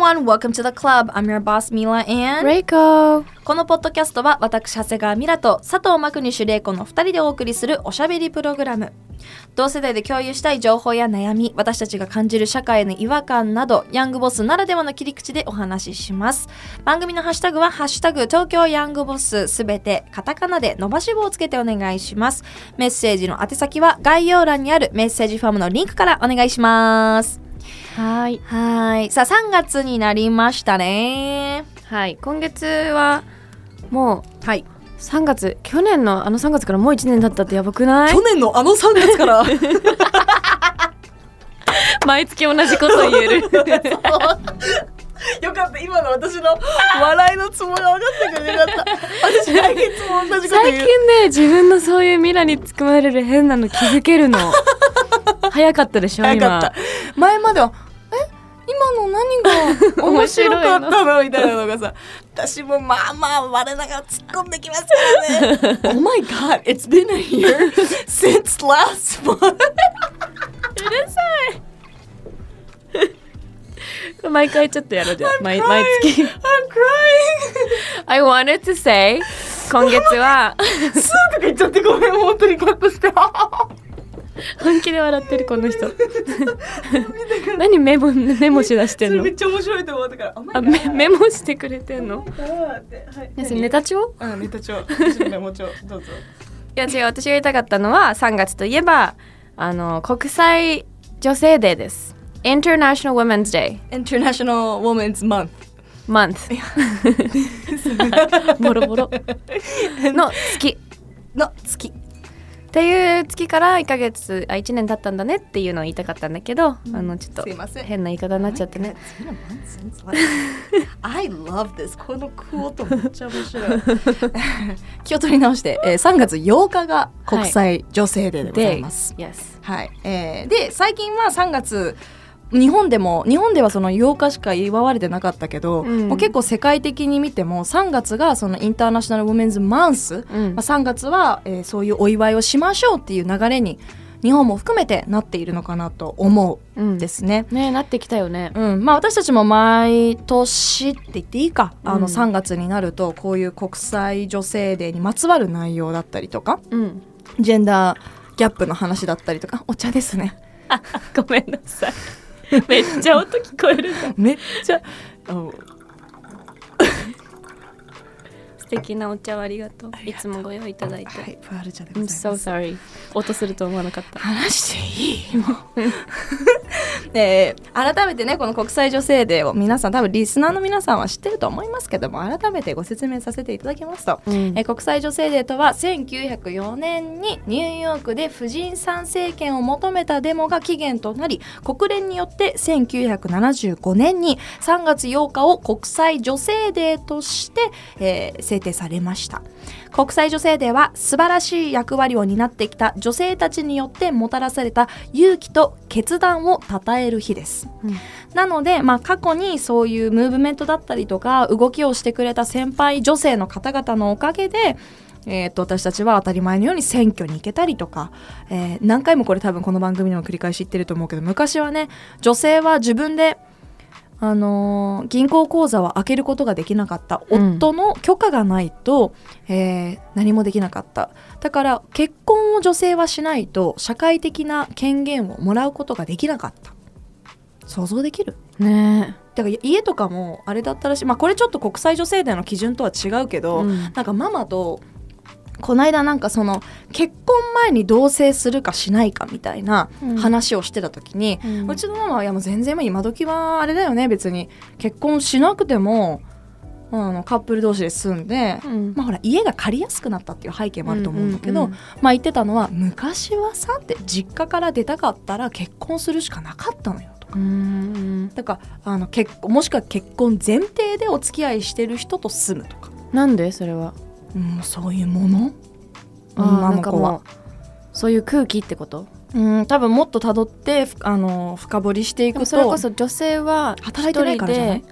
Everyone, welcome to the club. I'm your boss Mila and レイコこのポッドキャストは私長谷川ミラと佐藤マクニッシュ怜子の2人でお送りするおしゃべりプログラム。同世代で共有したい情報や悩み私たちが感じる社会の違和感などヤングボスならではの切り口でお話しします。番組のハッシュタグは「ハッシュタグ東京ヤングボス」すべてカタカナで伸ばし棒をつけてお願いします。メッセージの宛先は概要欄にあるメッセージフォームのリンクからお願いしますはい。はい。さあ3月になりましたね。はい。今月はもうはい。3月去年のあの3月からもう1年経ったってやばくない？去年のあの3月から。毎月同じこと言える よかった。今の私の笑いのツボが分かってくれなかった。私来月も同じこと最近言うね自分のそういうミラにつくまれる変なの気づけるの。早かったでしょ早かった。前まではえ？今の何が 面白かったの？みたいなのがさ私もまあまあ我ながら突っ込んできますからね。Oh my god it's been a year since last month. 今毎回ちょっとやろうじゃん。毎.毎月。I'm crying. I wanted to say 今月は。スーとか言っちゃってごめん本当にカットして。本気で笑ってるこの人。何メモメモしだしてんの？めっちゃ面白いと思ったから。Oh あメメモしてくれてんの？Oh はいネタ帳？うんネタ帳。メモ帳。どうぞ。いや違う私が言いたかったのは3月といえばあの国際女性デーです International Women's Day. International Women's Month. Month. ボロボロの月の月っていう月から1ヶ月あ1年経ったんだねっていうのを言いたかったんだけど、あのちょっとすいません。変な言い方になっちゃってね。I love this. このクオートめっちゃ面白い。気を取り直して、えー、3月8日が国際女性デーでございます、Yes. はい、えーで最近は3月日本でも日本ではその8日しか祝われてなかったけど、うん。もう結構世界的に見ても3月がそのインターナショナル・ウォメンズ・マンス、うん。まあ、3月は、えーそういうお祝いをしましょうっていう流れに日本も含めてなっているのかなと思うんですね。ねなってきたよね。うん。まあ、私たちも毎年って言っていいか、あうん。の3月になるとこういう国際女性デーにまつわる内容だったりとか。うん。ジェンダーギャップの話だったりとか。お茶ですね。ごめんなさいめっちゃ音聞こえるん。めっちゃ敵なお茶をありがとう。いつもご用意いただいて、はいプアル茶でご I'm ざい so ます。Sorry 音すると思わなかった。話していい？もう。で改めてねこの国際女性デーを皆さん多分リスナーの皆さんは知ってると思いますけども改めてご説明させていただきますと、うん。えー国際女性デーとは1904年にニューヨークで婦人参政権を求めたデモが起源となり国連によって1975年に3月8日を国際女性デーとして、えー制定されました。国際女性デーは素晴らしい役割を担ってきた女性たちによってもたらされた勇気と決断を称える日です、うん。なので、まあ、過去にそういうムーブメントだったりとか動きをしてくれた先輩女性の方々のおかげで、えー、と私たちは当たり前のように選挙に行けたりとか、えー何回もこれ多分この番組でも繰り返し言ってると思うけど昔はね女性は自分であのー銀行口座を開けることができなかった。うん。夫の許可がないと、えー何もできなかった。だから結婚を女性はしないと社会的な権限をもらうことができなかった。想像できる？ねだから家とかもあれだったらしい。まあこれちょっと国際女性デーの基準とは違うけど、うん。なんかママとこの間なんかその結婚前に同棲するかしないかみたいなうん。話をしてた時に、ううんちのママはいやもう全然まあ今時はあれだよね別に。結婚しなくてもあのカップル同士で住んで、うん。まあほら家が借りやすくなったっていう背景もあると思うんだけど、うんうんうん。まあ言ってたのは昔はさって実家から出たかったら結婚するしかなかったのよとか。うん。だからあの結婚もしくは結婚前提でお付き合いしてる人と住むとか。なんで？それはうん、そういうもの？女の子は。うそういう空気ってこと？うん多分もっとたどってふあの深掘りしていくと。それこそ女性は働いてないからじゃない？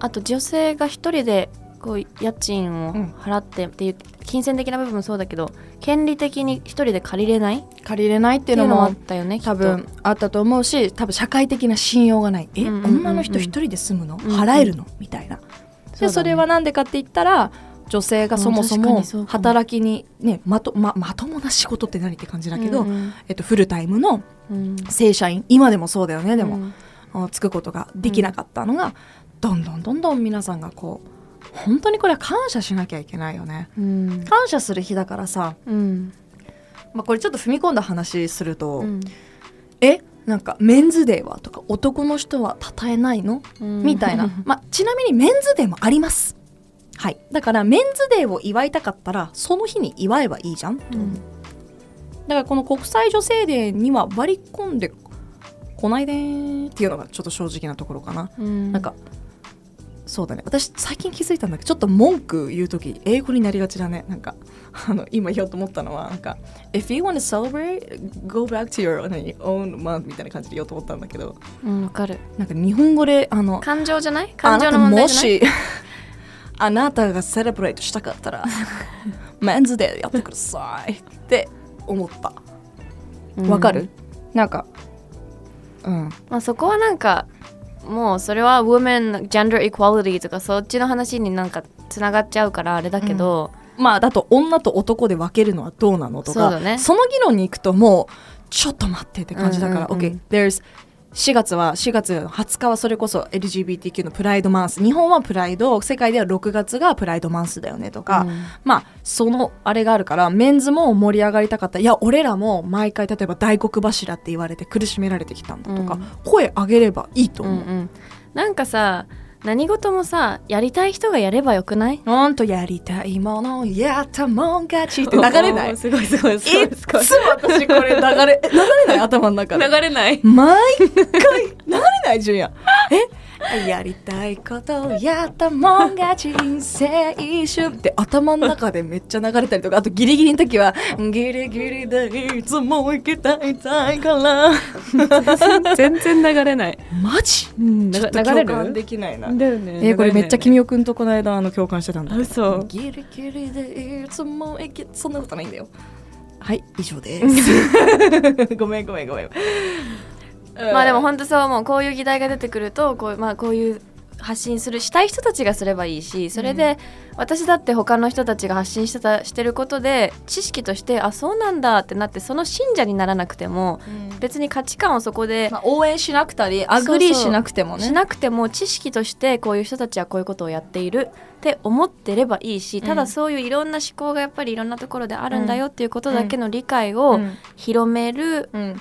あと女性が一人でこう家賃をうん。払ってっていう金銭的な部分もそうだけど権利的に一人で借りれない？っ借りれないっていうのもあもったよね多分あったと思うし多分社会的な信用がない？え、うんうん女の人一人で住むの、うんうん払えるの？みたいな。でそれはなんでかって言ったら女性がそもそも働きに、ね、まとままともな仕事って何って感じだけど、うん。えっと、フルタイムのうん。正社員今でもそうだよねでも、うん。あつくことができなかったのが、どんどんどんどん皆さんがこう本当にこれは感謝しなきゃいけないよね。うん。感謝する日だからさ、うん。まあ、これちょっと踏み込んだ話すると、うん。えなんかメンズデーはとか男の人は称えないの？うん。みたいな、まあ、ちなみにメンズデーもありますはい。だからメンズデーを祝いたかったらその日に祝えばいいじゃん、うん。だからこの国際女性デーには割り込んでこないでーっていうのがちょっと正直なところかな、うん。なんかそうだね。私最近気づいたんだけどちょっと文句言う時英語になりがちだね。なんか あの今言おうと思ったのはなんか「If you want to celebrate go back to your own month」みたいな感じで言おうと思ったんだけど。うんわかる。なんか日本語であの感情じゃない？あ感情の問題じゃない？しあなたがセレブレートしたかったら メンズデーやってくださいって思った。わかる、なんかうん。まあ、そこはなんかもうそれは women gender equality とかそっちの話になんかつながっちゃうからあれだけど、まあだと女と男で分けるのはどうなのとかそね。の議論に行くともうちょっと待ってって感じだから、うんうんうん OK there's 4月は4月20日はそれこそ LGBTQ のプライドマンス。日本はプライド。世界では6月がプライドマンスだよねとか、うん。まあそのあれがあるからメンズも盛り上がりたかった。いや俺らも毎回例えば大黒柱って言われて苦しめられてきたんだとか、うん。声上げればいいと思う、うんうん、なんかさ何事もさやりたい人がやればよくない？ほんとやりたいものやったもん勝ちって流れない？すごいすごいいつも私これ流れ流れない？頭の中で。流れない。毎回？流れないじゅんやえ？やりたいことやったもん勝ち人生一瞬って頭の中でめっちゃ流れたりとかあとギリギリの時はギリギリでいつも行きたいたいから全然流れない、マジ？うん、ちょっと共感できないな。だよね。えーこれめっちゃ君代くんとこの間あの共感してたんだ。あそうギリギリでいつも行きそんなことないんだよ。はい以上です。ごめんごめんごめんまあでも本当そう思う。こういう議題が出てくるとこう,、まあ、こういう発信するしたい人たちがすればいいしそれで、私だって他の人たちが発信してたしてることで知識としてあそうなんだってなってその信者にならなくても別に価値観をそこでまあ、応援しなくたり agree しなくてもね。しなくても知識としてこういう人たちはこういうことをやっているって思ってればいいし、ただそういういろんな思考がやっぱりいろんなところであるんだよっていうことだけの理解をうん。広めるうん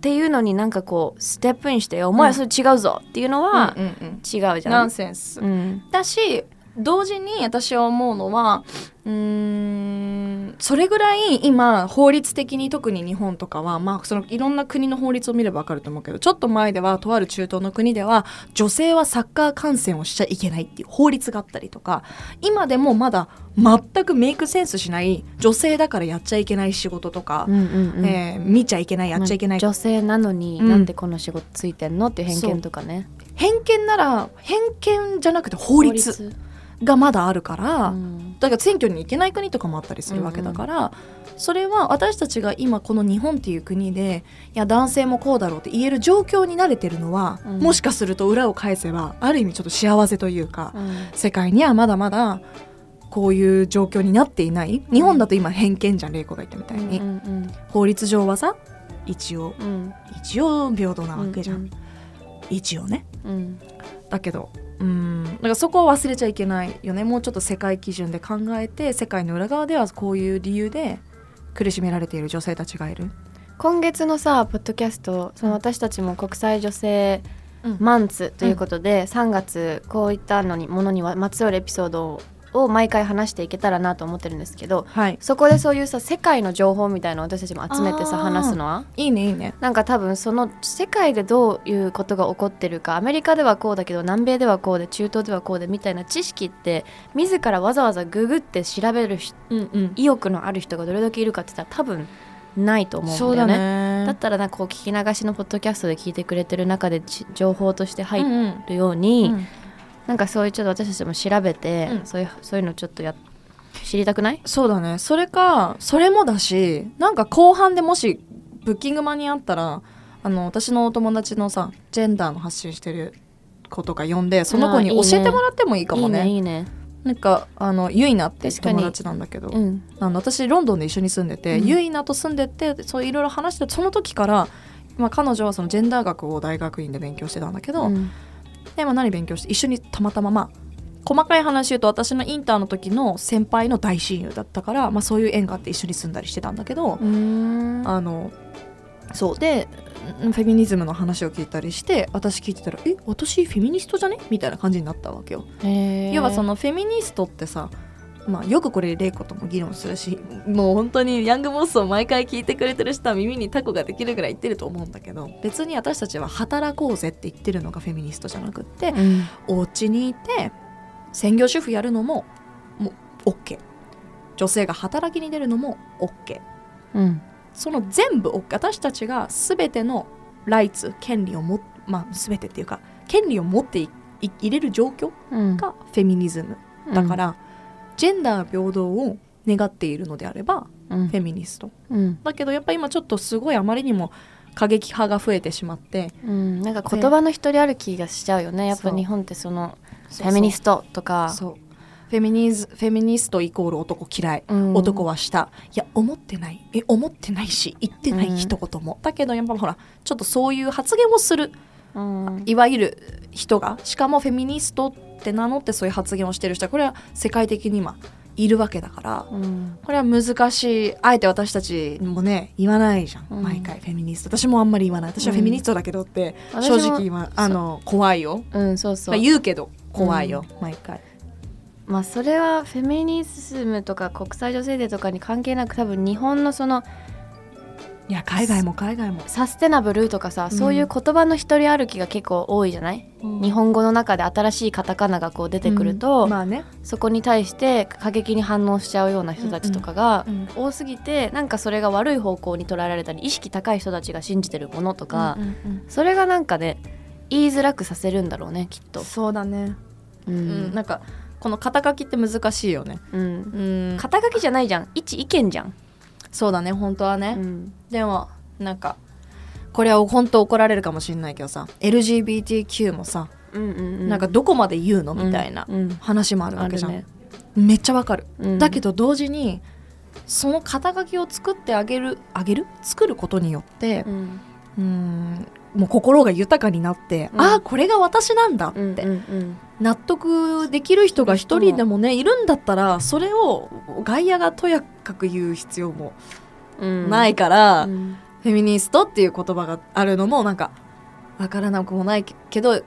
っていうのになんかこう step in して「お前それ違うぞ」っていうのは違うじゃん。ナンセンス、うん。だし同時に私は思うのはうーんそれぐらい今法律的に特に日本とかは、まあ、そのいろんな国の法律を見れば分かると思うけどちょっと前ではとある中東の国では女性はサッカー観戦をしちゃいけないっていう法律があったりとか今でもまだ全くメイクセンスしない女性だからやっちゃいけない仕事とか、うんうんうん。えー見ちゃいけないやっちゃいけない。まあ女性なのにうん。なんでこの仕事ついてんのって偏見とかね。偏見なら偏見じゃなくて法律がまだあるから。うん。だから選挙に行けない国とかもあったりするわけだから、それは私たちが今この日本っていう国でいや男性もこうだろうって言える状況に慣れてるのは、うん。もしかすると裏を返せばある意味ちょっと幸せというか、うん。世界にはまだまだこういう状況になっていない。日本だと今偏見じゃん玲子が言ったみたいに、うんうん法律上はさ一応うん。一応平等なわけじゃん、うん。一応ね。うん。だけどうん。だからそこは忘れちゃいけないよね。もうちょっと世界基準で考えて世界の裏側ではこういう理由で苦しめられている女性たちがいる。今月のさポッドキャストその私たちも国際女性マンツということで、3月こういったのにものにはまつわるエピソードをうんを毎回話していけたらなと思ってるんですけどはい。そこでそういうさ世界の情報みたいな私たちも集めてさ話すのは。いいねいいね。なんか多分その世界でどういうことが起こってるかアメリカではこうだけど南米ではこうで中東ではこうでみたいな知識って自らわざわざググって調べる人うんうん。意欲のある人がどれだけいるかって言ったら多分ないと思うんだそうだよね。ねだったらなんかこう聞き流しのポッドキャストで聞いてくれてる中でち情報として入っうんうんるように、うんなんかそういうちょっと私たちも調べて、うん。そういうそういうのちょっとや知りたくない？そうだね。それかそれもだしなんか後半でもしブッキングマにあったらあの私のお友達のさジェンダーの発信してる子とか呼んでその子に教えてもらってもいいかもね。いいねいいね。なんかあのユイナって友達なんだけど、うん。あの私ロンドンで一緒に住んでて、うん。ユイナと住んでてそういろいろ話してその時から、まあ、彼女はそのジェンダー学を大学院で勉強してたんだけど、うんで、まあ、何勉強して一緒にたまたままあ細かい話言うと私のインターの時の先輩の大親友だったから、まあ、そういう縁があって一緒に住んだりしてたんだけど、あのそうでフェミニズムの話を聞いたりして私聞いてたら「え私フェミニストじゃね?」みたいな感じになったわけよ。要はそのフェミニストってさまあ、よくこれ玲子とも議論するしもう本当にヤングボスを毎回聞いてくれてる人は耳にタコができるぐらい言ってると思うんだけど別に私たちは働こうぜって言ってるのがフェミニストじゃなくってうん。お家にいて専業主婦やるのももう OK 女性が働きに出るのも OK うん。その全部 OK 私たちが全てのライツ権利をもまあ全てっていうか権利を持っていい入れる状況うん。がフェミニズムだから、ジェンダー平等を願っているのであればうん。フェミニスト。うん。だけどやっぱ今ちょっとすごいあまりにも過激派が増えてしまってうん、なんか言葉の一人歩きがしちゃうよね。やっぱ日本ってそのフェミニストとか。そう。フェミニズフェミニストイコール男嫌い、うん。男は下。いや思ってない。え思ってないし言ってない、うん。一言も。だけどやっぱほらちょっとそういう発言をするうん。いわゆる人がしかもフェミニストって名乗ってそういう発言をしてる人はこれは世界的に今いるわけだからうん。これは難しいあえて私たちもね言わないじゃん、うん。毎回フェミニスト。私もあんまり言わない。私はフェミニストだけどって、うん正直言わあの怖いよ、うんそうそう。まあ言うけど怖いよ、毎回。まあそれはフェミニズムとか国際女性デーとかに関係なく多分日本のそのいや海外も海外も、サステナブルとかさ、そういう言葉の一人歩きが結構多いじゃない、日本語の中で新しいカタカナがこう出てくると、まあね、そこに対して過激に反応しちゃうような人たちとかがうん。多すぎてなんかそれが悪い方向に捉えられたり意識高い人たちが信じてるものとか、うんうんそれがなんかね言いづらくさせるんだろうねきっと。そうだね、ううんん、なんかこの肩書きって難しいよね。うん。うん。肩書きじゃないじゃん。一意見じゃん。そうだね本当はね、うん。でもなんかこれは本当怒られるかもしれないけどさ LGBTQ もさ、うんうんうん。なんかどこまで言うの？みたいなうんうん。話もあるわけじゃん、あるね。めっちゃわかる、うんだけど同時にその肩書きを作ってあげるあげる作ることによってうんうんもう心が豊かになって、うん。ああこれが私なんだっうんて、うんうん。納得できる人が一人でもねいるんだったらそれを外野がとやかく言う必要もうん。ないから、うん。フェミニストっていう言葉があるのもなんかわからなくもないけど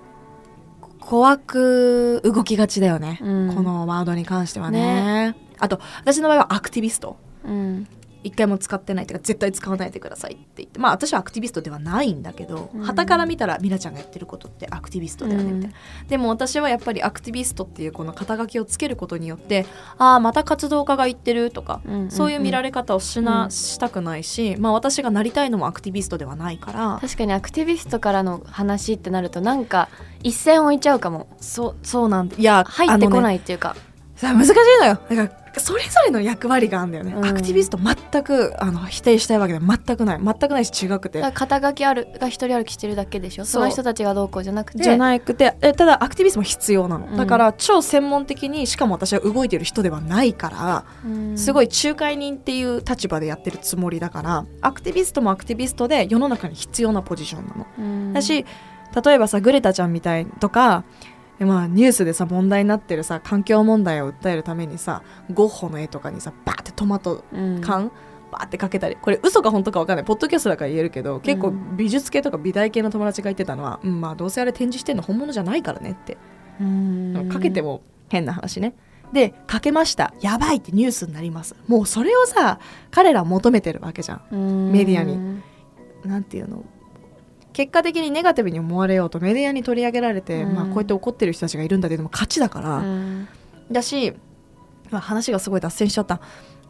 怖く動きがちだよね、うん。このワードに関してはね。あと私の場合はアクティビスト。うん一回も使ってないっていうか絶対使わないでくださいって言ってまあ私はアクティビストではないんだけどうん。傍、から見たらミラちゃんがやってることってアクティビストだよねみたいな、うでも私はやっぱりアクティビストっていうこの肩書きをつけることによってああまた活動家が言ってるとか、うんそういう見られ方をしな、うんしたくないし、まあ、私がなりたいのもアクティビストではないから。確かにアクティビストからの話ってなるとなんか一線置いちゃうかも。そうそうなんでいや入ってこいないっていうか、さ難しいのよ。だからそれぞれの役割があるんだよね、うん。アクティビスト全くあの否定したいわけでは全くない。全くないし違くて。肩書きあるが一人歩きしてるだけでしょ？その人たちがどうこうじゃなくて。じゃなくてえただアクティビストも必要なの、うん。だから超専門的にしかも私は動いてる人ではないから、うん。すごい仲介人っていう立場でやってるつもりだからアクティビストもアクティビストで世の中に必要なポジションなの。うん。だし例えばさグレタちゃんみたいとか、まあ、ニュースでさ問題になってるさ環境問題を訴えるためにさゴッホの絵とかにさバーってトマトうん。缶、バーってかけたりこれ嘘か本当か分かんない。ポッドキャストだから言えるけど結構うん美術系とか美大系の友達が言ってたのは、うん、まあどうせあれ展示してんの本物じゃないからねって、うん。かけても変な話ね。でかけました。やばいってニュースになります。もうそれをさ彼らは求めてるわけじゃん。メディアに。なんていうの？結果的にネガティブに思われようとメディアに取り上げられて、うん。まあ、こうやって怒ってる人たちがいるんだけども勝ちだから、うんだし、まあ、話がすごい脱線しちゃった、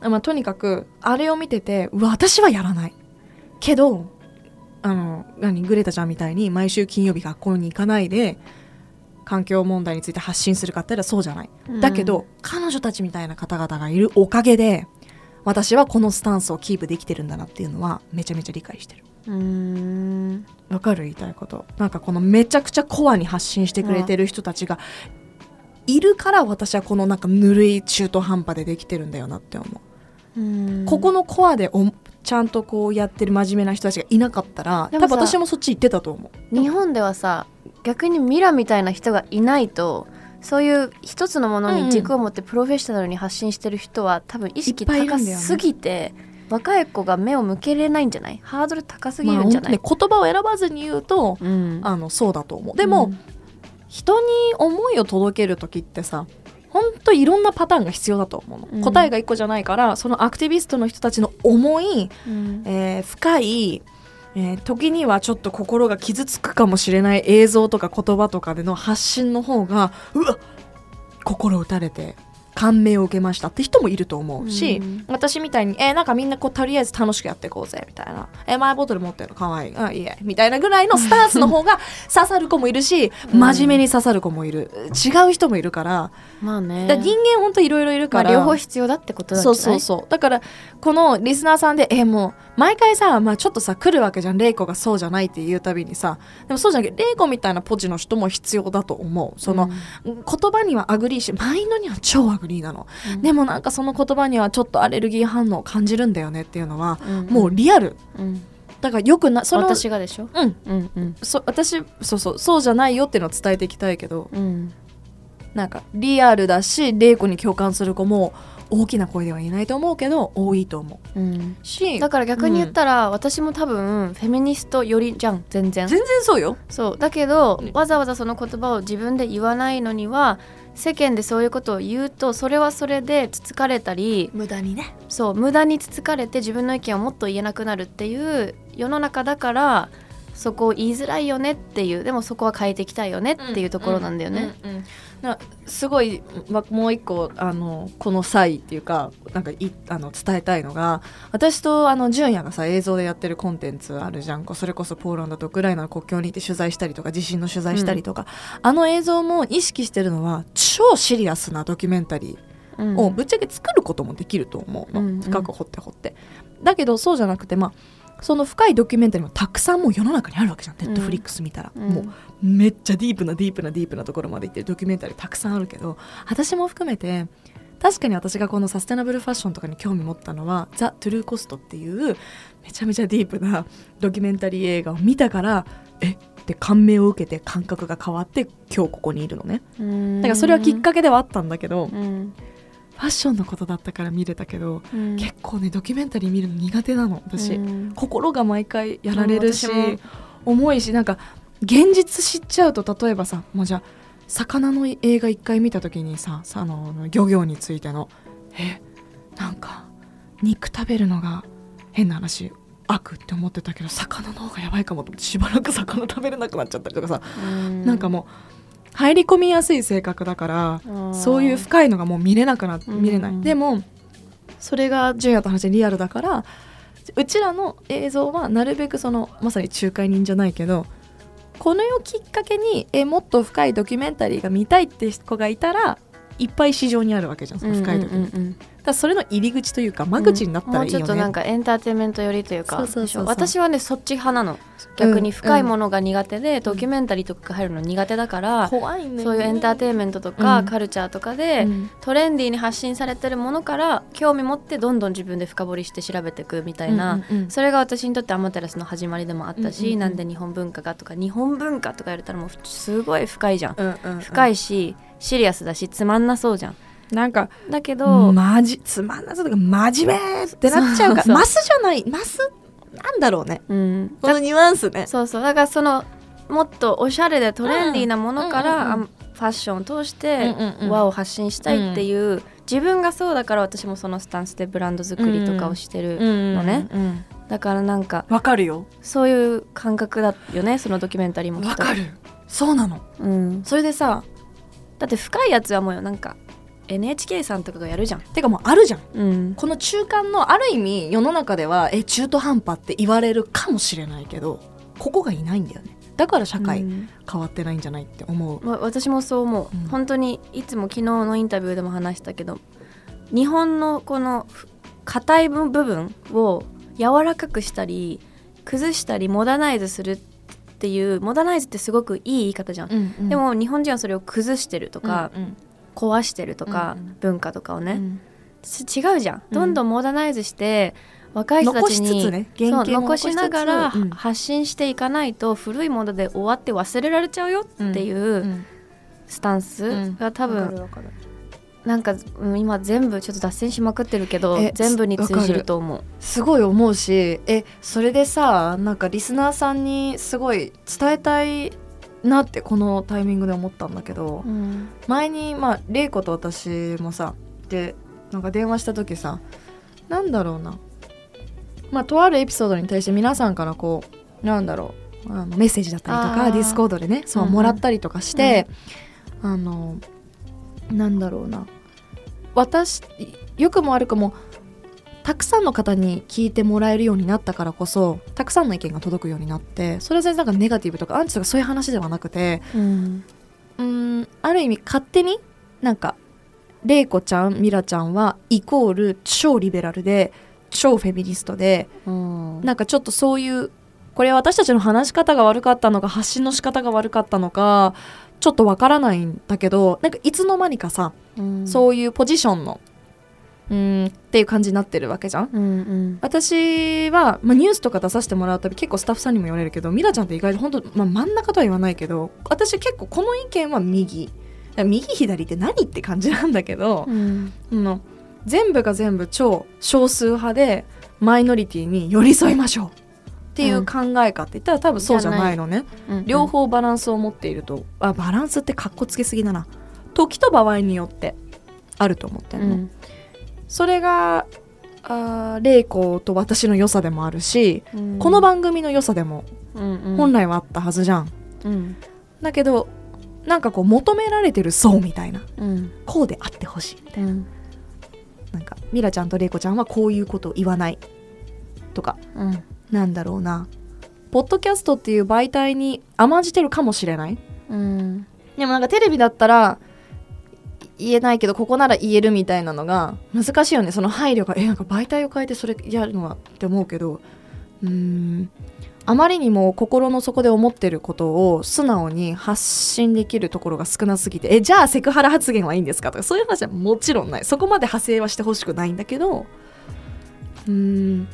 まあ、とにかくあれを見てて私はやらない。けどあの何グレタちゃんみたいに毎週金曜日学校に行かないで環境問題について発信するかって言ったらそうじゃない、だけど彼女たちみたいな方々がいるおかげで私はこのスタンスをキープできてるんだなっていうのはめちゃめちゃ理解してるうん。わかる言いたいこと。なんかこのめちゃくちゃコアに発信してくれてる人たちがいるから私はこのなんかぬるい中途半端でできてるんだよなって思う、うん。ここのコアでおちゃんとこうやってる真面目な人たちがいなかったら多分私もそっち行ってたと思う。日本ではさ逆にミラみたいな人がいないとそういう一つのものに軸を持ってプロフェッショナルに発信してる人は多分意識高すぎて、若い子が目を向けれないんじゃない？ハードル高すぎまあるんじゃない、本当ね言葉を選ばずに言うとうん。あのそうだと思う。でも、人に思いを届ける時ってさ本当いろんなパターンが必要だと思うの、うん。答えが一個じゃないからそのアクティビストの人たちの思いうん。えー深い、えー時にはちょっと心が傷つくかもしれない映像とか言葉とかでの発信の方がうわ心打たれて感銘を受けましたって人もいると思うし、うん。私みたいに、えーなんかみんなこうとりあえず楽しくやっていこうぜみたいな、えーマイボトル持ってるの？かわい。いあいいえ。みたいなぐらいのスタンスの方が 刺さる子もいるし、うん。真面目に刺さる子もいる。違う人もいるから,、まあね。だ人間ほんといろいろいるまあ、から、両方必要だってことだそうそうそう。だからこのリスナーさんでえもう毎回さ、まあ、ちょっとさ来るわけじゃん。レイコがそうじゃないって言うたびにさ。でもそうじゃなくてレイコみたいなポジの人も必要だと思う。その、言葉には agree しマインドには超 agree なの、うん。でもなんかその言葉にはちょっとアレルギー反応を感じるんだよねっていうのは、うん。もうリアル。うん。だからよくなその私がでしょ？うん。うんうん。そ私そうそうそうじゃないよっていうのを伝えていきたいけど。うん。なんかリアルだしレイコに共感する子も大きな声では言えないと思うけど多いと思う。うん。しだから逆に言ったら、私も多分フェミニストよりじゃん全然。全然そうよ。そう。だけど、ね。わざわざその言葉を自分で言わないのには世間でそういうことを言うとそれはそれでつつかれたり無駄にね。そう無駄につつかれて自分の意見をもっと言えなくなるっていう世の中だからそこを言いづらいよねっていうでもそこは変えていきたいよねっていうところなんだよね。うんうんうんなすごい、ま、もう一個あのこの際っていうかなんかいあの伝えたいのが私とあの純也がさ映像でやってるコンテンツあるじゃん。それこそポーランドとウクライナの国境に行って取材したりとか地震の取材したりとか、あの映像も意識してるのは超シリアスなドキュメンタリーうん。をぶっちゃけ作ることもできると思うの、うんうん。深く掘って掘って。だけどそうじゃなくてまあその深いドキュメンタリーもたくさんもう世の中にあるわけじゃん。ネットフリックス見たら、うん。もうめっちゃディープなディープなディープなところまで行ってるドキュメンタリーたくさんあるけど私も含めて確かに私がこのサステナブルファッションとかに興味持ったのは「ザ・トゥルーコスト」っていうめちゃめちゃディープなドキュメンタリー映画を見たからえって感銘を受けて感覚が変わって今日ここにいるのね。うん。だからそれはきっかけではあったんだけど、うんファッションのことだったから見れたけど、うん。結構ねドキュメンタリー見るの苦手なの私、うん。心が毎回やられるし、重いしなんか現実知っちゃうと例えばさもうじゃあ魚の映画一回見た時にささあの漁業についてのえなんか肉食べるのが変な話悪って思ってたけど魚の方がやばいかもと思ってしばらく魚食べれなくなっちゃったりとかさ、うん。なんかもう入り込みやすい性格だからうんそういう深いのがもう見れなくなってうん。見れない、でもそれが純也と話でリアルだからうちらの映像はなるべくそのまさに仲介人じゃないけどこの世をきっかけにえもっと深いドキュメンタリーが見たいって子がいたらいっぱい市場にあるわけじゃん深いドキュメンタリー、うんうんうんだそれの入り口というか間口になったらいいよね、ちょっとなんかエンターテインメント寄りというかそうそうそうそう。でしょ？私はねそっち派なの。逆に深いものが苦手で、ドキュメンタリーとかが入るの苦手だから、怖いね。そういうエンターテインメントとか、うん。カルチャーとかで、うん。トレンディーに発信されてるものから興味持ってどんどん自分で深掘りして調べていくみたいな、うんうんうん。それが私にとってアマテラスの始まりでもあったし、うんうんうん。なんで日本文化がとか日本文化とか言われたらもうすごい深いじゃん、うんうんうん。深いしシリアスだしつまんなそうじゃん。なんかだけど、マジつまんなさとか真面目ってなっちゃうか。らそうそう。マスじゃないマスなんだろうね。うん、このニュアンスね。そうそう。だからそのもっとおしゃれでトレンディーなものから、うんうんうんあフファッションを通してうんうんうん。和を発信したいっていう、自分がそうだから私もそのスタンスでブランド作りとかをしてるのね、うん。だからなんかわかるよ。そういう感覚だよねそのドキュメンタリーもわかる。そうなの。うん、それでさだって深いやつはもうなんか NHK さんとかがやるじゃん、てかもうあるじゃん。うん、この中間のある意味世の中ではえ中途半端って言われるかもしれないけどここがいないんだよね。だから社会うん。変わってないんじゃないって思う、ま私もそう思う、うん。本当にいつも昨日のインタビューでも話したけど日本のこのふ硬い部分を柔らかくしたり崩したりモダナイズするっていうモダナイズってすごくいい言い方じゃん、でも日本人はそれを崩してるとか、うん壊してるとか、うんうん。文化とかをね、うん。す違うじゃん、うん。どんどんモダナイズして若い人たちに残しつつね残しながら発信していかないと古いもので終わって忘れられちゃうよっていううん。スタンスが多分、なんかうん今全部ちょっと脱線しまくってるけどえ全部に通じるると思う。すごい思うしえそれでさなんかリスナーさんにすごい伝えたいなってこのタイミングで思ったんだけど、うん。前にまあ玲子と私もさでなんか電話した時さなんだろうな。まあとあるエピソードに対して皆さんからこうなんだろう。あのメッセージだったりとかディスコードでねそううんうん。もらったりとかして、あのなんだろうな。私よくも悪くもたくさんの方に聞いてもらえるようになったからこそたくさんの意見が届くようになってそれは全然なんかネガティブとかアンチとかそういう話ではなくてうんうーんある意味勝手になんか玲子ちゃんミラちゃんはイコール超リベラルで超フェミニストでうん。なんかちょっとそういうこれは私たちの話し方が悪かったのか発信の仕方が悪かったのかちょっとわからないんだけどなんかいつの間にかさ、うん。そういうポジションのうーんっていう感じになってるわけじゃん。うんうん。私は、まあ、ニュースとか出させてもらうたび結構スタッフさんにも言われるけどミラちゃんって意外と本当、まあ、真ん中とは言わないけど私結構この意見は右。右左って何って感じなんだけど、うん。うん全部が全部超少数派でマイノリティに寄り添いましょうっていう考えかって言ったら多分そうじゃないのね、うん。両方バランスを持っているとあバランスってかっこつけすぎだな。時と場合によってあると思ってるの、うん。それがあー玲子と私の良さでもあるし、うん。この番組の良さでもうんうん。本来はあったはずじゃん、うん。だけどなんかこう求められてる層みたいなうん。こうであってほしいみたいな。うん。なんかミラちゃんと玲子ちゃんはこういうことを言わないとか。うんなんだろうな。ポッドキャストっていう媒体に甘んじてるかもしれない。うん。でもなんかテレビだったらい言えないけどここなら言えるみたいなのが難しいよね。その配慮がえなんか媒体を変えてそれやるのはって思うけど。うーん。あまりにも心の底で思ってることを素直に発信できるところが少なすぎてえじゃあセクハラ発言はいいんですかとかそういう話はもちろんない。そこまで派生はしてほしくないんだけど。うーん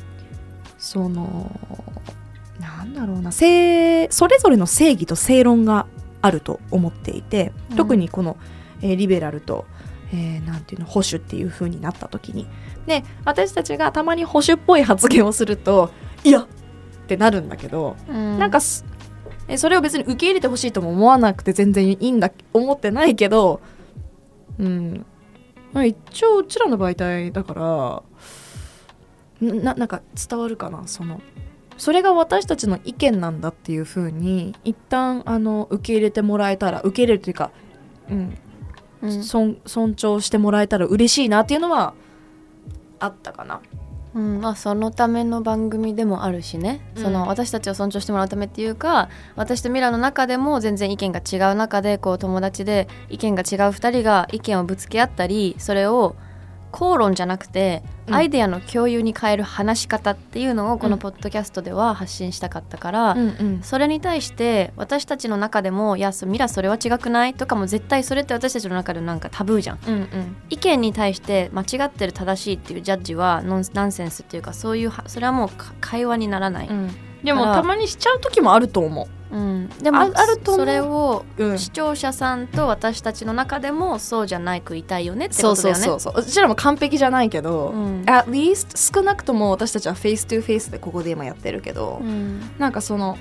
そのなんだろうな正それぞれの正義と正論があると思っていて、うん。特にこの、えーリベラルと、えーなんていうの保守っていう風になった時に。で私たちがたまに保守っぽい発言をするといやってなるんだけど、うん。なんかそれを別に受け入れてほしいとも思わなくて全然いいんだ思ってないけどうん。まあ一応うちらの媒体だからんななんか伝わるかなその。それが私たちの意見なんだっていう風に一旦あの受け入れてもらえたら受け入れるというか、うん。うん。尊尊重してもらえたら嬉しいなっていうのはあったかな。うん。まあ、そのための番組でもあるしね、うん。その私たちを尊重してもらうためっていうか私とミラの中でも全然意見が違う中でこう友達で意見が違う2人が意見をぶつけ合ったりそれを口論じゃなくて、うんアイデアの共有に変える話し方っていうのをこうんのポッドキャストでは発信したかったから、うんうんそれに対して私たちの中でも「いやそミラそれは違くない?」とかも絶対それって私たちの中でなんかタブーじゃん。うんうん意見に対して間違ってる正しいっていうジャッジはノンナンセンスっていうかそういうはそれはもうか会話にならない、うんでもたまにしちゃう時もあると思う。ん。でもああると思う。それをう。うん。視聴者さんと私たちの中でもそうじゃないくいたいよねってそうことだよね。そうそうそうう。ちらも完璧じゃないけど、うん。at least 少なくとも私たちは face to face でここで今やってるけど、うん。なんかその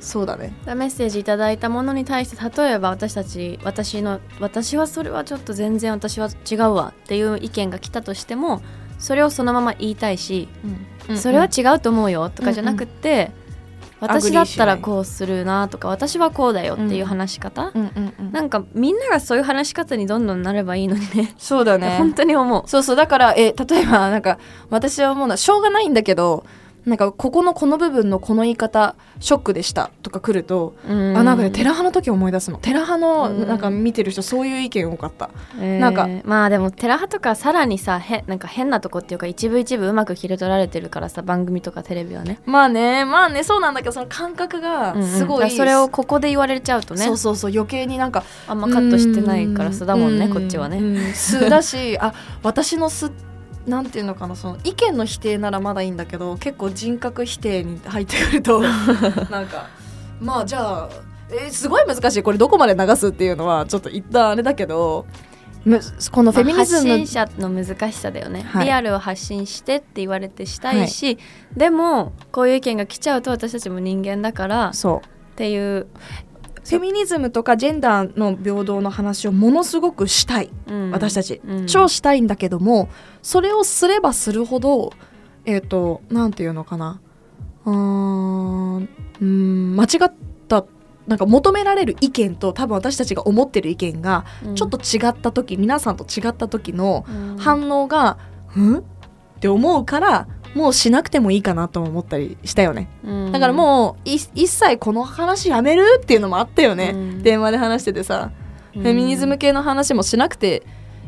そうだね。メッセージいただいたものに対して例えば私たち私の私はそれはちょっと全然私は違うわっていう意見が来たとしてもそれをそのまま言いたいし、それは違うと思うよとかじゃなくって、私だったらこうするなとか私はこうだよっていう話し方、なんかみんながそういう話し方にどんどんなればいいのにね。そうだね。本当に思う。そうそうだからえ例えばなんか私は思うのはしょうがないんだけどなんかここのこの部分のこの言い方ショックでしたとか来ると、あなんかねテラハの時思い出すの。テラハのうん。なんか見てる人そういう意見多かった、えー。なんかまあでもテラハとかさらにさへなんか変なとこっていうか一部一部うまく切り取られてるからさ番組とかテレビはね。まあねまあねそうなんだけどその感覚がすごい、うんうんそれをここで言われちゃうとね。そうそうそう余計になんかあんまカットしてないから素だもんねこっちはね、ね素だしあ私の素なんていうのかなその意見の否定ならまだいいんだけど結構人格否定に入ってくると なんかまあじゃあえーすごい難しい。これどこまで流すっていうのはちょっと一旦あれだけどむこのフェミニズム、まあ発信者の難しさだよね、はい。リアルを発信してって言われてしたいし、でもこういう意見が来ちゃうと私たちも人間だからっそう。ていう、フェミニズムとかジェンダーの平等の話をものすごくしたいうん。私たち、うん。超したいんだけどもそれをすればするほどえっ、となんていうのかな。うーんうーん間違ったなんか求められる意見と多分私たちが思ってる意見がうん。ちょっと違った時、皆さんと違った時のうん。反応が「うん?」って思うからもうしなくてもいいかなとも思ったりしたよね。うん。だからもうい一切この話やめるっていうのもあったよね、うん。電話で話しててさ。うん。フェミニズム系の話もしなくて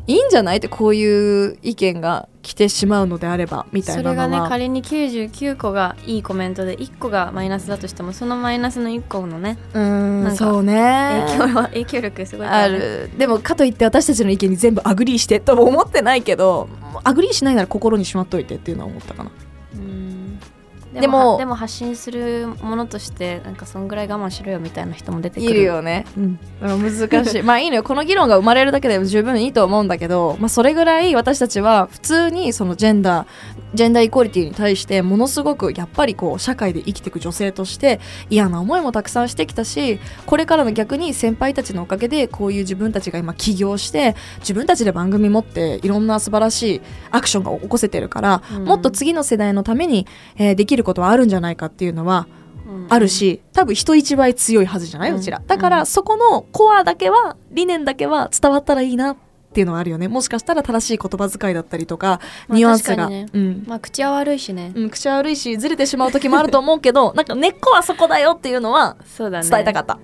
いいんじゃないってこういう意見が来てしまうのであればみたいそなのは、れがね仮に99個がいいコメントで1個がマイナスだとしてもそのマイナスの1個のねうーんそうね。影響は影響力すごいあねる。でもかといって私たちの意見に全部 agree してとも思ってないけど agree しないなら心にしまっといてっていうのは思ったかな。うんでもでも発信するものとしてなんかそんぐらい我慢しろよみたいな人も出てくる。いるよね。うん難しい。まあいいのよ。この議論が生まれるだけでも十分いいと思うんだけど、まあ、それぐらい私たちは普通にそのジェンダージェンダーイコリティに対してものすごくやっぱりこう社会で生きていく女性として嫌な思いもたくさんしてきたしこれからの逆に先輩たちのおかげでこういう自分たちが今起業して自分たちで番組持っていろんな素晴らしいアクションが起こせてるから、うん。もっと次の世代のために、えーできることはあるんじゃないかっていうのはあるし多分人一倍強いはずじゃない、ううんちら。だから、うん。そこのコアだけは理念だけは伝わったらいいなっていうのはあるよね。もしかしたら正しい言葉遣いだったりとか、まあニュアンスが、ね。うん。まあ口は悪いしね。うん、口悪いしずれてしまう時もあると思うけど なんか根っこはそこだよっていうのは伝えたかった、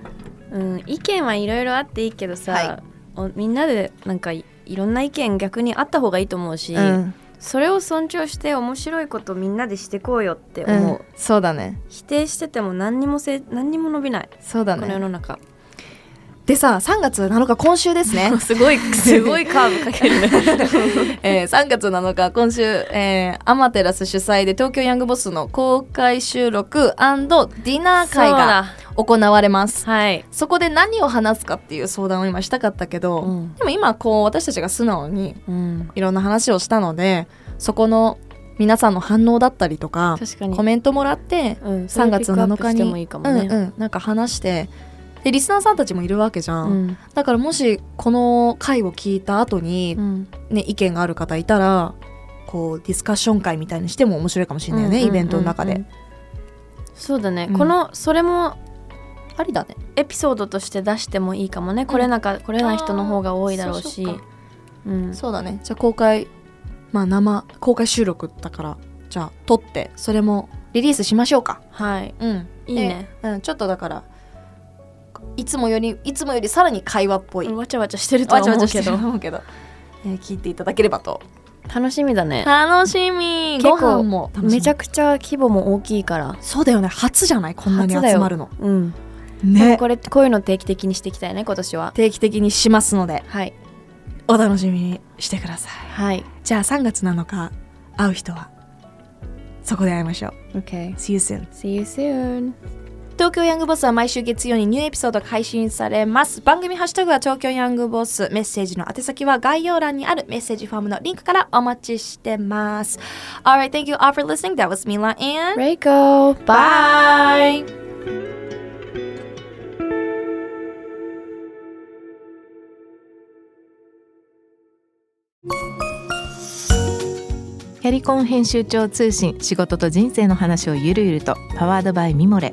うん、意見はいろいろあっていいけどさ、はい。おみんなでなんかいいろんな意見逆にあった方がいいと思うし、うん。それを尊重して面白いことみんなでしてこうよって思う、うん。そうだね。否定してても何にもせ何にも伸びない、そうだこの世ねの中でさ3月7日今週ですね。すごいすごいカーブかけるね。えー3月7日今週、えーアマテラス主催で東京ヤングボスの公開収録ディナー会が行われます。はい、そこで何を話すかっていう相談を今したかったけど、うん。でも今こう私たちが素直にうん、いろんな話をしたのでそこの皆さんの反応だったりとかコメントもらってうん、3月7日にもいいかもね、うんうん、なんか話してでリスナーさんたちもいるわけじゃん、うん。だからもしこの回を聞いた後に、うん。ね、意見がある方いたらこうディスカッション会みたいにしても面白いかもしれないよね、イベントの中で、うんそうだね、うん。このそれもありだね。エピソードとして出してもいいかもね、来れなか来れない人の方が多いだろうし。ううん。そうだね。じゃあ公開まあ生公開収録だからじゃあ撮ってそれもリリースしましょうか。はい。うん。いいね。でうん、ちょっとだからいつもよりいつもよりさらに会話っぽい、わちゃわちゃしてるとはわちゃわちゃしてと思うけど、えー聞いていただければと。楽しみだね。楽しみ。結構も。めちゃくちゃ規模も大きいから。そうだよね。初じゃない？こんなに集まるの。うん。ね。これこういうの定期的にしていきたいね今年は。定期的にしますので。はい。お楽しみにしてください。はい。じゃあ3月7日会う人は。そこで会いましょう。OK See you soon See you soon 東京ヤングボスは毎週月曜にニューエピソードが配信されます番組ハッシュタグは東京ヤングボスメッセージの宛先は概要欄にあるメッセージフォームのリンクからお待ちしてます Alright, thank you all for listening. That was Mila and Reiko. Bye. Bye. キャリコン編集長通信仕事と人生の話をゆるゆるとパワードバイミモレ